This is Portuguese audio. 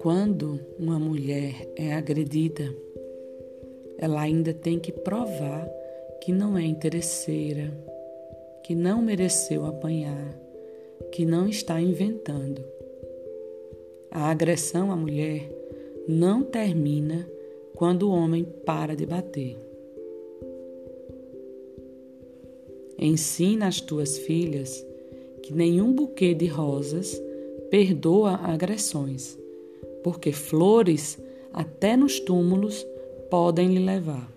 Quando uma mulher é agredida, ela ainda tem que provar que não é interesseira, que não mereceu apanhar, que não está inventando. A agressão à mulher não termina quando o homem para de bater. Ensina as tuas filhas que nenhum buquê de rosas perdoa agressões, porque flores até nos túmulos podem lhe levar.